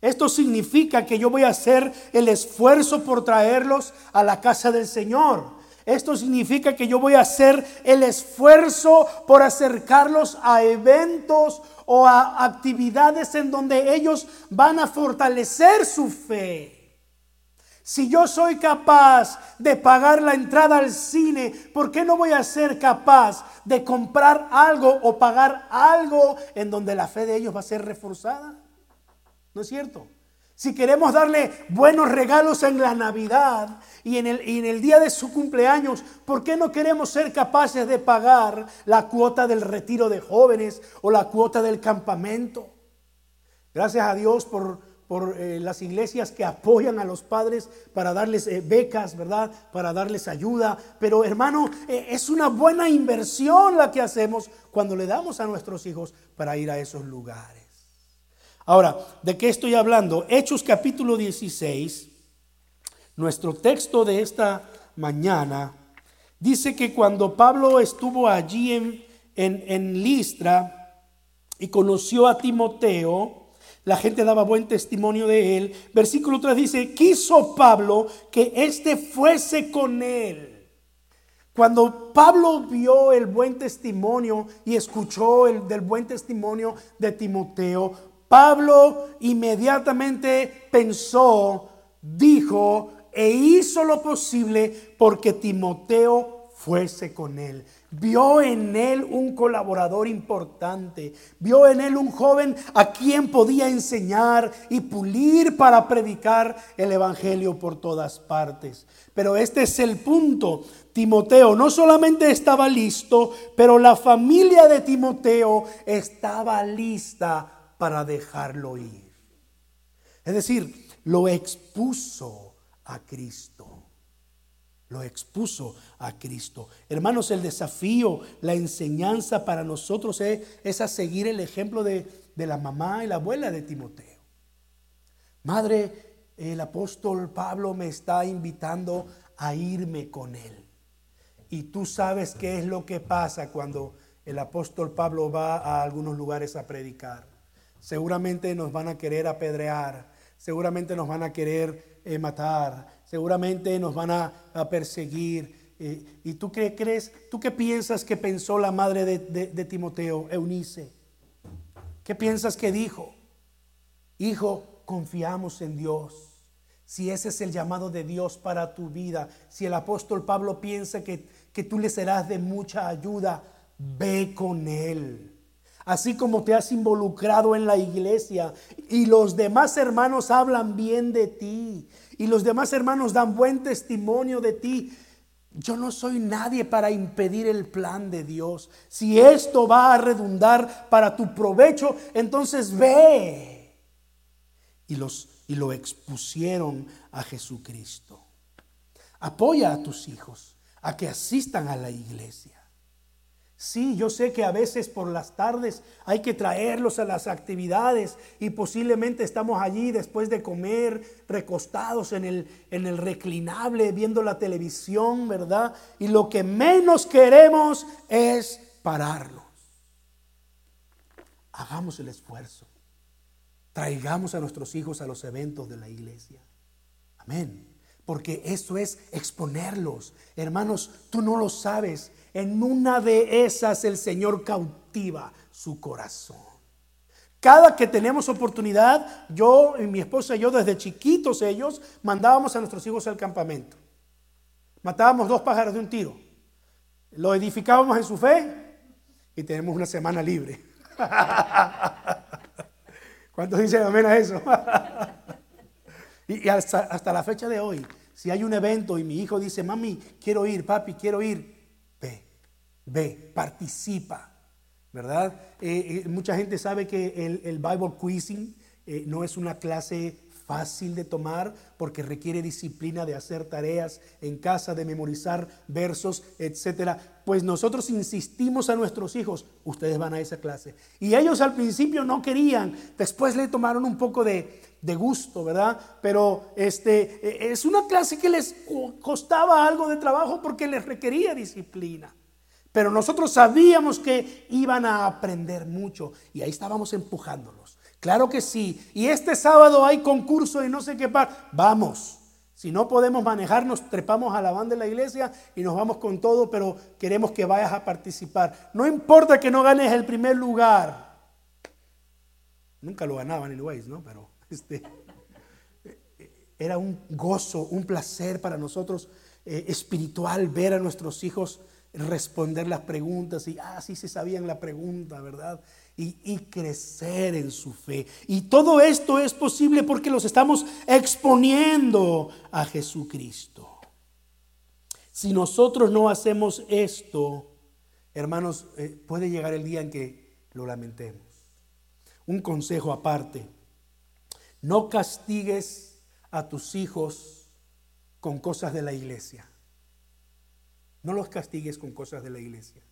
Esto significa que yo voy a hacer el esfuerzo por traerlos a la casa del Señor. Esto significa que yo voy a hacer el esfuerzo por acercarlos a eventos o a actividades en donde ellos van a fortalecer su fe. Si yo soy capaz de pagar la entrada al cine, ¿por qué no voy a ser capaz de comprar algo o pagar algo en donde la fe de ellos va a ser reforzada? ¿No es cierto? Si queremos darle buenos regalos en la Navidad y en, el, día de su cumpleaños, ¿por qué no queremos ser capaces de pagar la cuota del retiro de jóvenes o la cuota del campamento? Gracias a Dios por, por eh, las iglesias que apoyan a los padres para darles eh, becas, ¿verdad? Para darles ayuda. Pero hermano, eh, es una buena inversión la que hacemos cuando le damos a nuestros hijos para ir a esos lugares. Ahora, ¿de qué estoy hablando? Hechos capítulo 16, nuestro texto de esta mañana, dice que cuando Pablo estuvo allí en, en, Listra y conoció a Timoteo, la gente daba buen testimonio de él. Versículo 3 dice, quiso Pablo que éste fuese con él. Cuando Pablo vio el buen testimonio y escuchó el del buen testimonio de Timoteo, Pablo inmediatamente pensó, dijo e hizo lo posible porque Timoteo fuese con él. Vio en él un colaborador importante. Vio en él un joven a quien podía enseñar y pulir para predicar el Evangelio por todas partes. Pero este es el punto. Timoteo no solamente estaba listo, pero la familia de Timoteo estaba lista para dejarlo ir. Es decir, lo expuso a Cristo. Lo expuso a Cristo. Hermanos, el desafío, la enseñanza para nosotros es, a seguir el ejemplo de, de la mamá y la abuela de Timoteo. Madre, el apóstol Pablo me está invitando a irme con él. Y tú sabes qué es lo que pasa cuando el apóstol Pablo va a algunos lugares a predicar. Seguramente nos van a querer apedrear, seguramente nos van a querer eh, matar, seguramente nos van a, perseguir. Eh, ¿Y tú qué crees? ¿Tú qué piensas que pensó la madre de, de Timoteo, Eunice? ¿Qué piensas que dijo? Hijo, confiamos en Dios. Si ese es el llamado de Dios para tu vida, si el apóstol Pablo piensa que, que tú le serás de mucha ayuda, ve con él así como te has involucrado en la iglesia y los demás hermanos hablan bien de ti y los demás hermanos dan buen testimonio de ti. Yo no soy nadie para impedir el plan de Dios. Si esto va a redundar para tu provecho, entonces ve. Y, los, y lo expusieron a Jesucristo. Apoya a tus hijos a que asistan a la iglesia. Sí, yo sé que a veces por las tardes hay que traerlos a las actividades y posiblemente estamos allí después de comer, recostados en el, en el reclinable, viendo la televisión, ¿verdad? Y lo que menos queremos es pararlos. Hagamos el esfuerzo. Traigamos a nuestros hijos a los eventos de la iglesia. Amén. porque eso es exponerlos. Hermanos, tú no lo sabes. En una de esas el Señor cautiva su corazón. Cada que tenemos oportunidad, yo y mi esposa y yo desde chiquitos ellos mandábamos a nuestros hijos al campamento. Matábamos dos pájaros de un tiro. Lo edificábamos en su fe y tenemos una semana libre. ¿Cuántos dicen amén a eso? y hasta, hasta la fecha de hoy, si hay un evento y mi hijo dice, mami, quiero ir, papi, quiero ir, ve, participa, ¿verdad? Eh, eh, mucha gente sabe que el, Bible Quizzing eh, no es una clase fácil de tomar porque requiere disciplina de hacer tareas en casa, de memorizar versos, etcétera. Pues nosotros insistimos a nuestros hijos, ustedes van a esa clase. Y ellos al principio no querían, después le tomaron un poco de, de gusto, ¿verdad? Pero este es una clase que les costaba algo de trabajo porque les requería disciplina. Pero nosotros sabíamos que iban a aprender mucho y ahí estábamos empujándolos. Claro que sí. Y este sábado hay concurso y no sé qué par. Vamos. Si no podemos manejarnos, trepamos a la banda de la iglesia y nos vamos con todo, pero queremos que vayas a participar. No importa que no ganes el primer lugar. Nunca lo ganaban anyways, ¿no? Pero este, era un gozo, un placer para nosotros eh, espiritual ver a nuestros hijos responder las preguntas y, ah, sí se sabían la pregunta, ¿verdad? y, crecer en su fe. Y todo esto es posible porque los estamos exponiendo a Jesucristo. Si nosotros no hacemos esto, hermanos, eh, puede llegar el día en que lo lamentemos. Un consejo aparte, no castigues a tus hijos con cosas de la iglesia. No los castigues con cosas de la iglesia.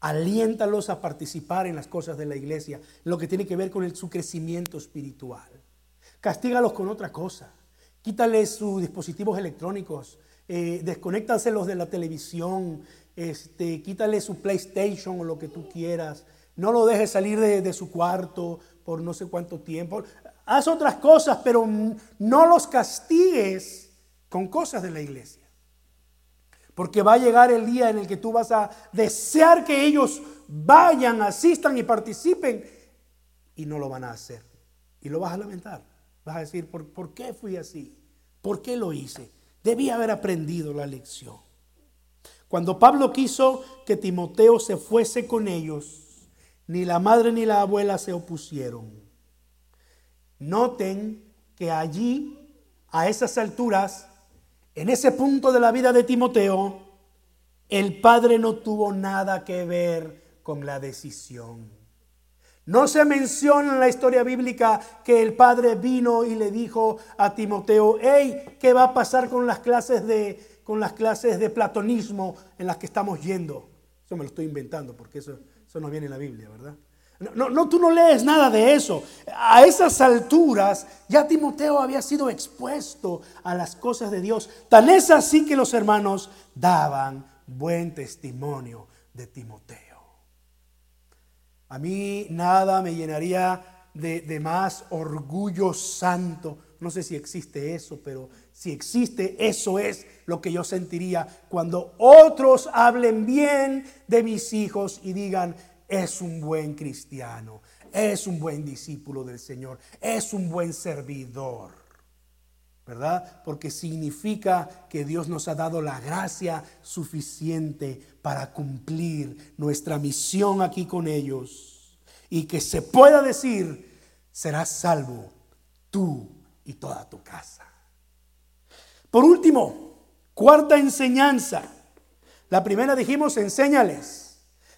Aliéntalos a participar en las cosas de la iglesia, lo que tiene que ver con su crecimiento espiritual. Castígalos con otra cosa. Quítales sus dispositivos electrónicos, eh, desconéctaselos de la televisión, este, quítale su PlayStation o lo que tú quieras. No lo dejes salir de, de su cuarto por no sé cuánto tiempo. Haz otras cosas, pero no los castigues con cosas de la iglesia. Porque va a llegar el día en el que tú vas a desear que ellos vayan, asistan y participen y no lo van a hacer. Y lo vas a lamentar. Vas a decir, ¿por, ¿por qué fui así? ¿Por qué lo hice? Debí haber aprendido la lección. Cuando Pablo quiso que Timoteo se fuese con ellos, ni la madre ni la abuela se opusieron. Noten que allí, a esas alturas, en ese punto de la vida de Timoteo, el padre no tuvo nada que ver con la decisión. No se menciona en la historia bíblica que el padre vino y le dijo a Timoteo, hey, ¿qué va a pasar con las clases de, con las clases de platonismo en las que estamos yendo? Eso me lo estoy inventando porque eso, eso no viene en la Biblia, ¿verdad? No, no, tú no lees nada de eso. A esas alturas ya Timoteo había sido expuesto a las cosas de Dios. Tan es así que los hermanos daban buen testimonio de Timoteo. A mí nada me llenaría de, de más orgullo santo. No sé si existe eso, pero si existe, eso es lo que yo sentiría cuando otros hablen bien de mis hijos y digan, es un buen cristiano, es un buen discípulo del Señor, es un buen servidor. ¿Verdad? Porque significa que Dios nos ha dado la gracia suficiente para cumplir nuestra misión aquí con ellos. Y que se pueda decir, serás salvo tú y toda tu casa. Por último, cuarta enseñanza. La primera dijimos, enséñales.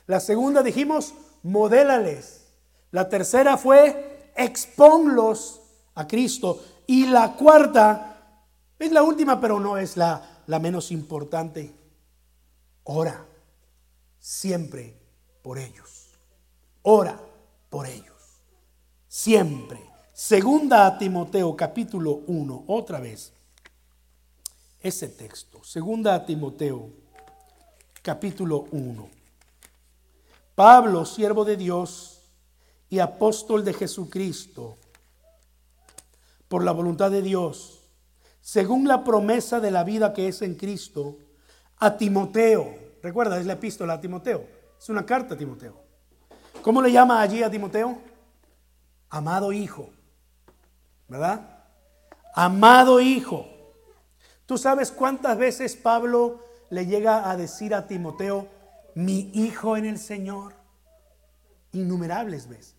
La segunda dijimos, modélales. La tercera fue, exponlos a Cristo. Y la cuarta, es la última, pero no es la, la menos importante. Ora siempre por ellos. Ora por ellos. Siempre. Segunda a Timoteo capítulo 1, otra vez. Ese texto. Segunda a Timoteo capítulo 1. Pablo, siervo de Dios y apóstol de Jesucristo, por la voluntad de Dios, según la promesa de la vida que es en Cristo, a Timoteo. Recuerda, es la epístola a Timoteo. Es una carta a Timoteo. ¿Cómo le llama allí a Timoteo? Amado hijo. ¿Verdad? Amado hijo. ¿Tú sabes cuántas veces Pablo le llega a decir a Timoteo, mi hijo en el Señor? Innumerables veces.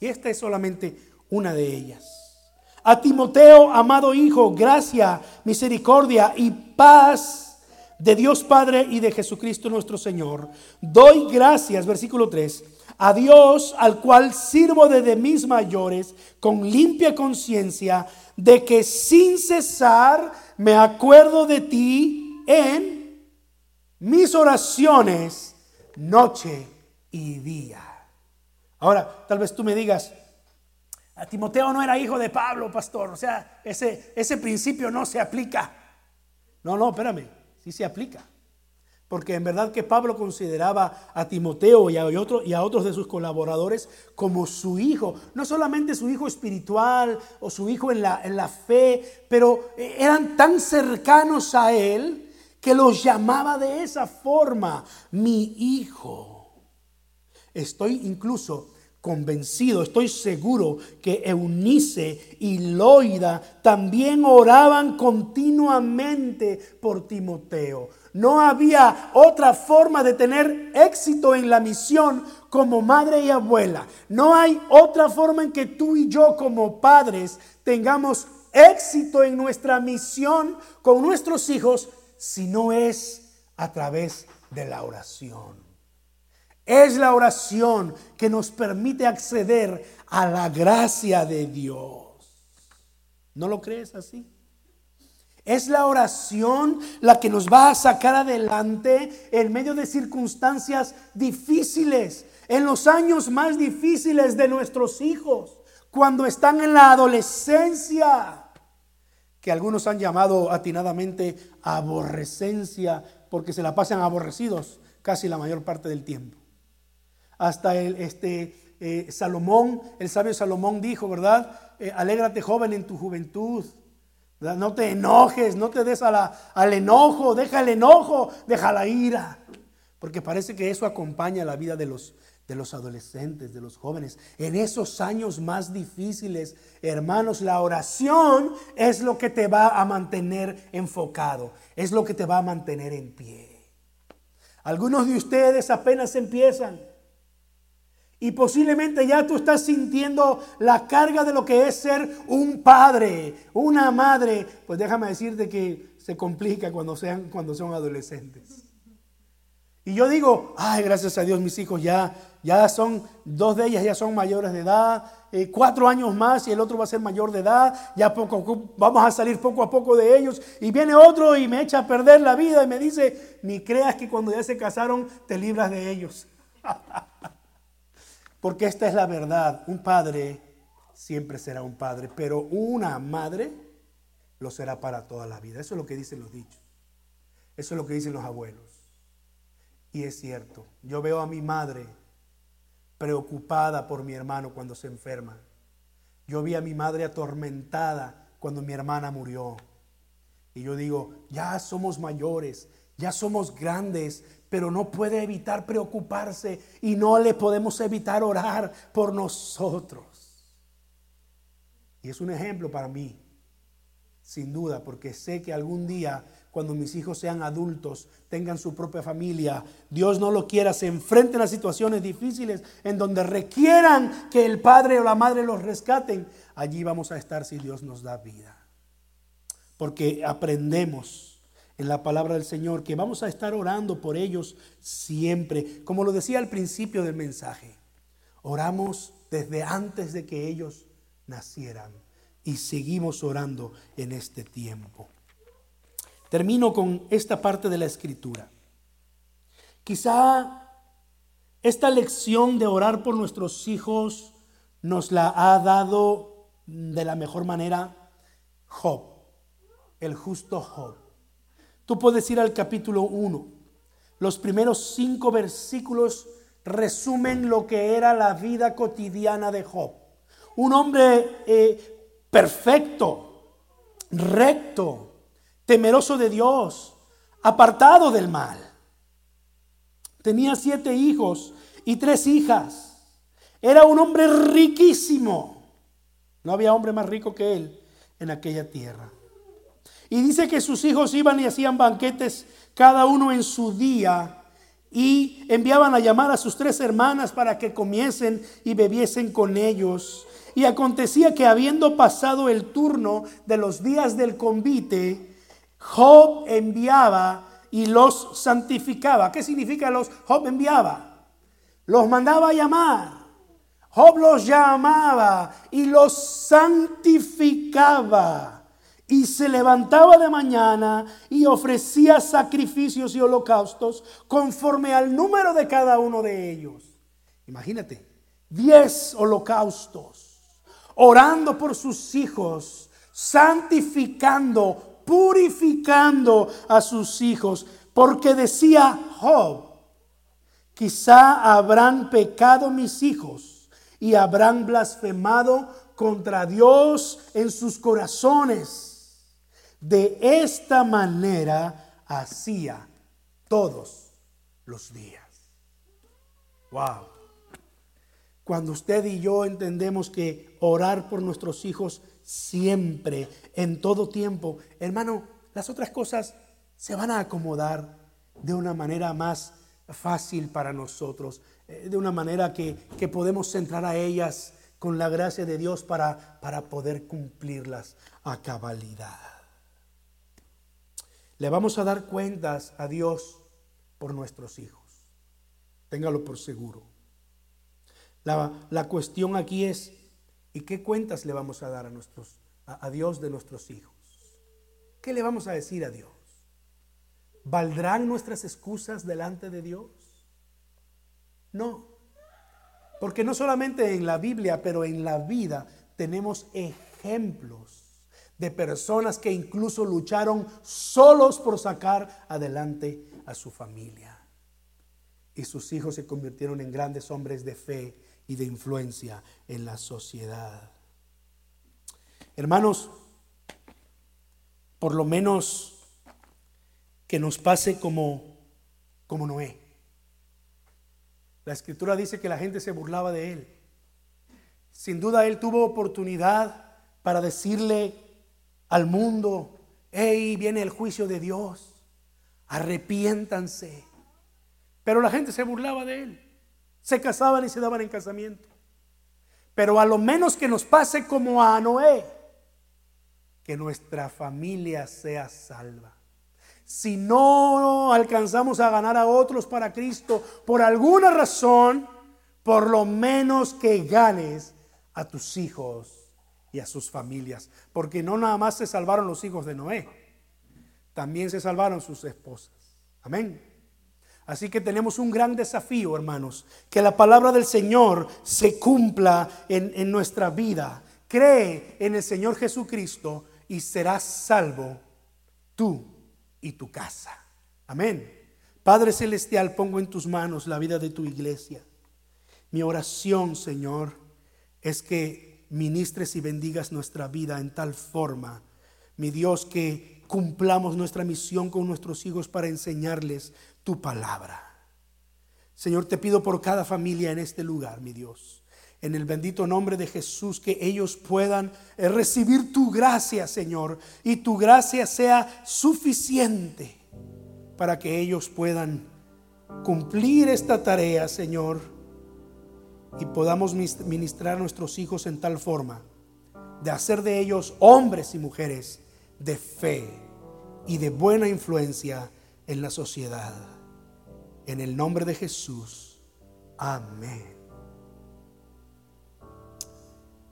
Y esta es solamente una de ellas. A Timoteo, amado hijo, gracia, misericordia y paz de Dios Padre y de Jesucristo nuestro Señor. Doy gracias, versículo 3, a Dios al cual sirvo desde mis mayores con limpia conciencia de que sin cesar me acuerdo de ti en mis oraciones noche y día. Ahora, tal vez tú me digas, a Timoteo no era hijo de Pablo, pastor. O sea, ese, ese principio no se aplica. No, no, espérame, sí se aplica. Porque en verdad que Pablo consideraba a Timoteo y a, y a otros de sus colaboradores como su hijo. No solamente su hijo espiritual o su hijo en la, en la fe, pero eran tan cercanos a él que los llamaba de esa forma, mi hijo. Estoy incluso convencido, estoy seguro que Eunice y Loida también oraban continuamente por Timoteo. No había otra forma de tener éxito en la misión como madre y abuela. No hay otra forma en que tú y yo como padres tengamos éxito en nuestra misión con nuestros hijos si no es a través de la oración. Es la oración que nos permite acceder a la gracia de Dios. ¿No lo crees así? Es la oración la que nos va a sacar adelante en medio de circunstancias difíciles, en los años más difíciles de nuestros hijos, cuando están en la adolescencia, que algunos han llamado atinadamente aborrecencia, porque se la pasan aborrecidos casi la mayor parte del tiempo. Hasta el, este, eh, Salomón, el sabio Salomón dijo, ¿verdad? Eh, alégrate joven en tu juventud. No te enojes, no te des al enojo, deja el enojo, deja la ira. Porque parece que eso acompaña la vida de los, de los adolescentes, de los jóvenes. En esos años más difíciles, hermanos, la oración es lo que te va a mantener enfocado, es lo que te va a mantener en pie. Algunos de ustedes apenas empiezan. Y posiblemente ya tú estás sintiendo la carga de lo que es ser un padre, una madre. Pues déjame decirte que se complica cuando, sean, cuando son adolescentes. Y yo digo, ay, gracias a Dios mis hijos ya, ya son, dos de ellas ya son mayores de edad, eh, cuatro años más y el otro va a ser mayor de edad, ya poco, vamos a salir poco a poco de ellos. Y viene otro y me echa a perder la vida y me dice, ni creas que cuando ya se casaron te libras de ellos. Porque esta es la verdad. Un padre siempre será un padre, pero una madre lo será para toda la vida. Eso es lo que dicen los dichos. Eso es lo que dicen los abuelos. Y es cierto. Yo veo a mi madre preocupada por mi hermano cuando se enferma. Yo vi a mi madre atormentada cuando mi hermana murió. Y yo digo, ya somos mayores, ya somos grandes, pero no puede evitar preocuparse y no le podemos evitar orar por nosotros. Y es un ejemplo para mí, sin duda, porque sé que algún día, cuando mis hijos sean adultos, tengan su propia familia, Dios no lo quiera, se enfrenten a situaciones difíciles en donde requieran que el padre o la madre los rescaten, allí vamos a estar si Dios nos da vida. Porque aprendemos en la palabra del Señor, que vamos a estar orando por ellos siempre. Como lo decía al principio del mensaje, oramos desde antes de que ellos nacieran y seguimos orando en este tiempo. Termino con esta parte de la escritura. Quizá esta lección de orar por nuestros hijos nos la ha dado de la mejor manera Job, el justo Job. Tú puedes ir al capítulo 1. Los primeros cinco versículos resumen lo que era la vida cotidiana de Job. Un hombre eh, perfecto, recto, temeroso de Dios, apartado del mal. Tenía siete hijos y tres hijas. Era un hombre riquísimo. No había hombre más rico que él en aquella tierra. Y dice que sus hijos iban y hacían banquetes cada uno en su día y enviaban a llamar a sus tres hermanas para que comiesen y bebiesen con ellos. Y acontecía que habiendo pasado el turno de los días del convite, Job enviaba y los santificaba. ¿Qué significa los? Job enviaba. Los mandaba a llamar. Job los llamaba y los santificaba. Y se levantaba de mañana y ofrecía sacrificios y holocaustos conforme al número de cada uno de ellos. Imagínate, diez holocaustos, orando por sus hijos, santificando, purificando a sus hijos, porque decía Job, quizá habrán pecado mis hijos y habrán blasfemado contra Dios en sus corazones de esta manera hacía todos los días. Wow. Cuando usted y yo entendemos que orar por nuestros hijos siempre, en todo tiempo, hermano, las otras cosas se van a acomodar de una manera más fácil para nosotros, eh, de una manera que, que podemos centrar a ellas con la gracia de Dios para, para poder cumplirlas a cabalidad. Le vamos a dar cuentas a Dios por nuestros hijos. Téngalo por seguro. La, cuestión aquí es, ¿y qué cuentas le vamos a dar a, nuestros, a Dios de nuestros hijos? ¿Qué le vamos a decir a Dios? ¿Valdrán nuestras excusas delante de Dios? No. Porque no solamente en la Biblia, pero en la vida tenemos ejemplos de personas que incluso lucharon solos por sacar adelante a su familia. Y sus hijos se convirtieron en grandes hombres de fe y de influencia en la sociedad. Hermanos, por lo menos que nos pase como, como Noé. La escritura dice que la gente se burlaba de él. Sin duda él tuvo oportunidad para decirle al mundo, hey, viene el juicio de Dios, arrepiéntanse. Pero la gente se burlaba de él, se casaban y se daban en casamiento. Pero a lo menos que nos pase como a Noé, que nuestra familia sea salva. Si no alcanzamos a ganar a otros para Cristo por alguna razón, por lo menos que ganes a tus hijos y a sus familias. Porque no nada más se salvaron los hijos de Noé, también se salvaron sus esposas. Amén. Así que tenemos un gran desafío, hermanos, que la palabra del Señor se cumpla en, en nuestra vida. Cree en el Señor Jesucristo y serás salvo tú y tu casa. Amén. Padre Celestial, pongo en tus manos la vida de tu iglesia. Mi oración, Señor, es que ministres y bendigas nuestra vida en tal forma, mi Dios, que cumplamos nuestra misión con nuestros hijos para enseñarles tu palabra. Señor, te pido por cada familia en este lugar, mi Dios, en el bendito nombre de Jesús, que ellos puedan eh, recibir tu gracia, Señor, y tu gracia sea suficiente para que ellos puedan cumplir esta tarea, Señor y podamos ministrar a nuestros hijos en tal forma de hacer de ellos hombres y mujeres de fe y de buena influencia en la sociedad. En el nombre de Jesús. Amén.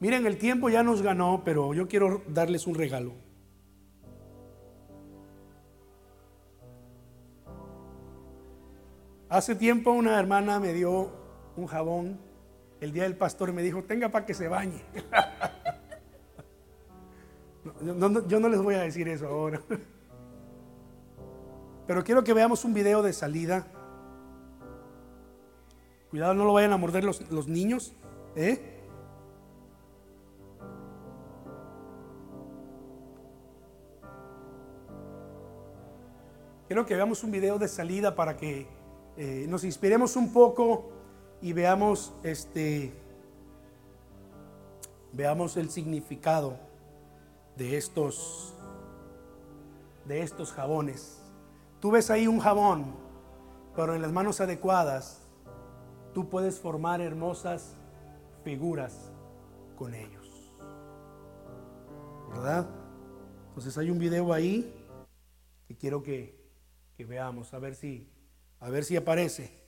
Miren, el tiempo ya nos ganó, pero yo quiero darles un regalo. Hace tiempo una hermana me dio un jabón el día del pastor me dijo, tenga para que se bañe. yo no les voy a decir eso ahora. Pero quiero que veamos un video de salida. Cuidado, no lo vayan a morder los, los niños. ¿eh? Quiero que veamos un video de salida para que eh, nos inspiremos un poco y veamos este veamos el significado de estos de estos jabones. Tú ves ahí un jabón, pero en las manos adecuadas tú puedes formar hermosas figuras con ellos. ¿Verdad? Entonces hay un video ahí que quiero que, veamos, a ver si, a ver si aparece.